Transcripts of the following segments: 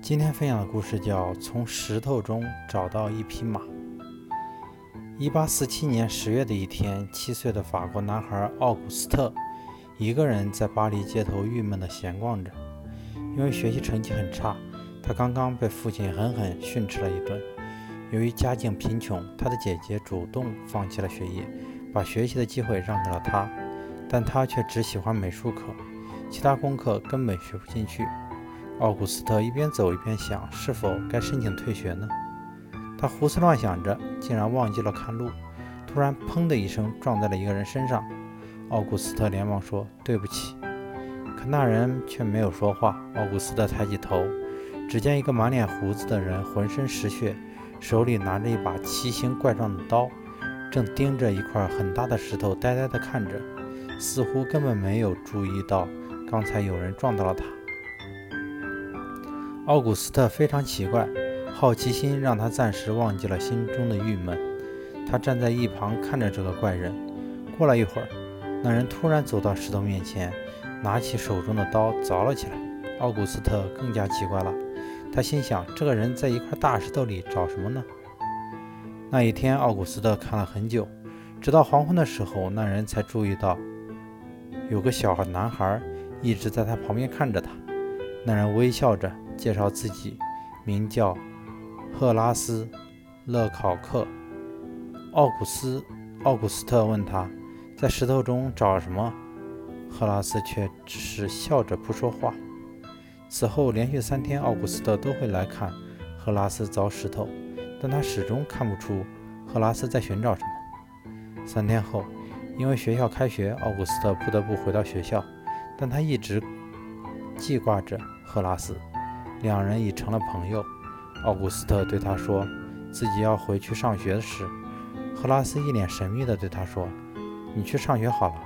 今天分享的故事叫《从石头中找到一匹马》。一八四七年十月的一天，七岁的法国男孩奥古斯特一个人在巴黎街头郁闷地闲逛着，因为学习成绩很差，他刚刚被父亲狠狠训斥了一顿。由于家境贫穷，他的姐姐主动放弃了学业，把学习的机会让给了他，但他却只喜欢美术课，其他功课根本学不进去。奥古斯特一边走一边想，是否该申请退学呢？他胡思乱想着，竟然忘记了看路。突然，砰的一声，撞在了一个人身上。奥古斯特连忙说：“对不起。”可那人却没有说话。奥古斯特抬起头，只见一个满脸胡子的人，浑身是血，手里拿着一把奇形怪状的刀，正盯着一块很大的石头，呆呆地看着，似乎根本没有注意到刚才有人撞到了他。奥古斯特非常奇怪，好奇心让他暂时忘记了心中的郁闷。他站在一旁看着这个怪人。过了一会儿，那人突然走到石头面前，拿起手中的刀凿了起来。奥古斯特更加奇怪了，他心想：这个人在一块大石头里找什么呢？那一天，奥古斯特看了很久，直到黄昏的时候，那人才注意到有个小男孩一直在他旁边看着他。那人微笑着。介绍自己，名叫赫拉斯·勒考克。奥古斯奥古斯特问他，在石头中找什么？赫拉斯却只是笑着不说话。此后连续三天，奥古斯特都会来看赫拉斯凿石头，但他始终看不出赫拉斯在寻找什么。三天后，因为学校开学，奥古斯特不得不回到学校，但他一直记挂着赫拉斯。两人已成了朋友。奥古斯特对他说自己要回去上学时，赫拉斯一脸神秘地对他说：“你去上学好了。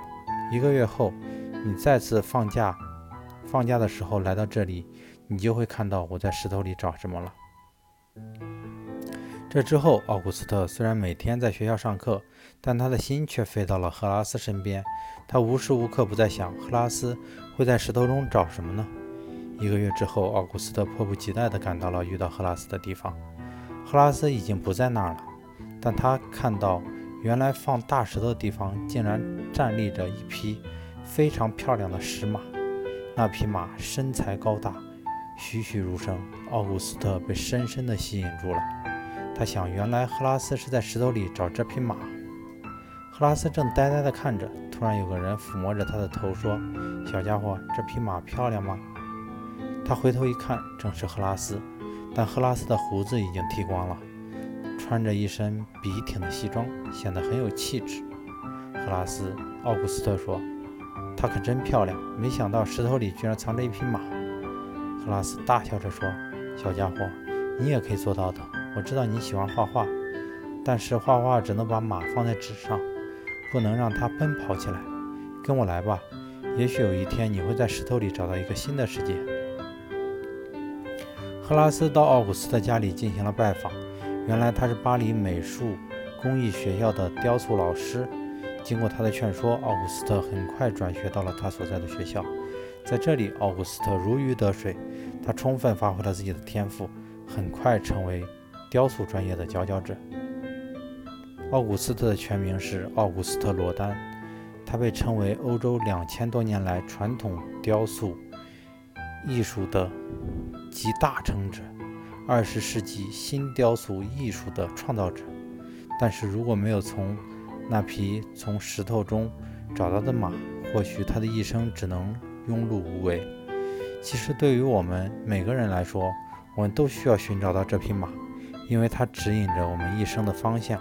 一个月后，你再次放假，放假的时候来到这里，你就会看到我在石头里找什么了。”这之后，奥古斯特虽然每天在学校上课，但他的心却飞到了赫拉斯身边。他无时无刻不在想，赫拉斯会在石头中找什么呢？一个月之后，奥古斯特迫不及待地赶到了遇到赫拉斯的地方。赫拉斯已经不在那儿了，但他看到原来放大石头的地方竟然站立着一匹非常漂亮的石马。那匹马身材高大，栩栩如生。奥古斯特被深深地吸引住了。他想，原来赫拉斯是在石头里找这匹马。赫拉斯正呆呆地看着，突然有个人抚摸着他的头说：“小家伙，这匹马漂亮吗？”他回头一看，正是赫拉斯，但赫拉斯的胡子已经剃光了，穿着一身笔挺的西装，显得很有气质。赫拉斯，奥古斯特说：“她可真漂亮，没想到石头里居然藏着一匹马。”赫拉斯大笑着说：“小家伙，你也可以做到的。我知道你喜欢画画，但是画画只能把马放在纸上，不能让它奔跑起来。跟我来吧，也许有一天你会在石头里找到一个新的世界。”赫拉斯到奥古斯特家里进行了拜访。原来他是巴黎美术工艺学校的雕塑老师。经过他的劝说，奥古斯特很快转学到了他所在的学校。在这里，奥古斯特如鱼得水，他充分发挥了自己的天赋，很快成为雕塑专业的佼佼者。奥古斯特的全名是奥古斯特·罗丹，他被称为欧洲两千多年来传统雕塑艺术的。集大成者，二十世纪新雕塑艺术的创造者。但是如果没有从那匹从石头中找到的马，或许他的一生只能庸碌无为。其实对于我们每个人来说，我们都需要寻找到这匹马，因为它指引着我们一生的方向。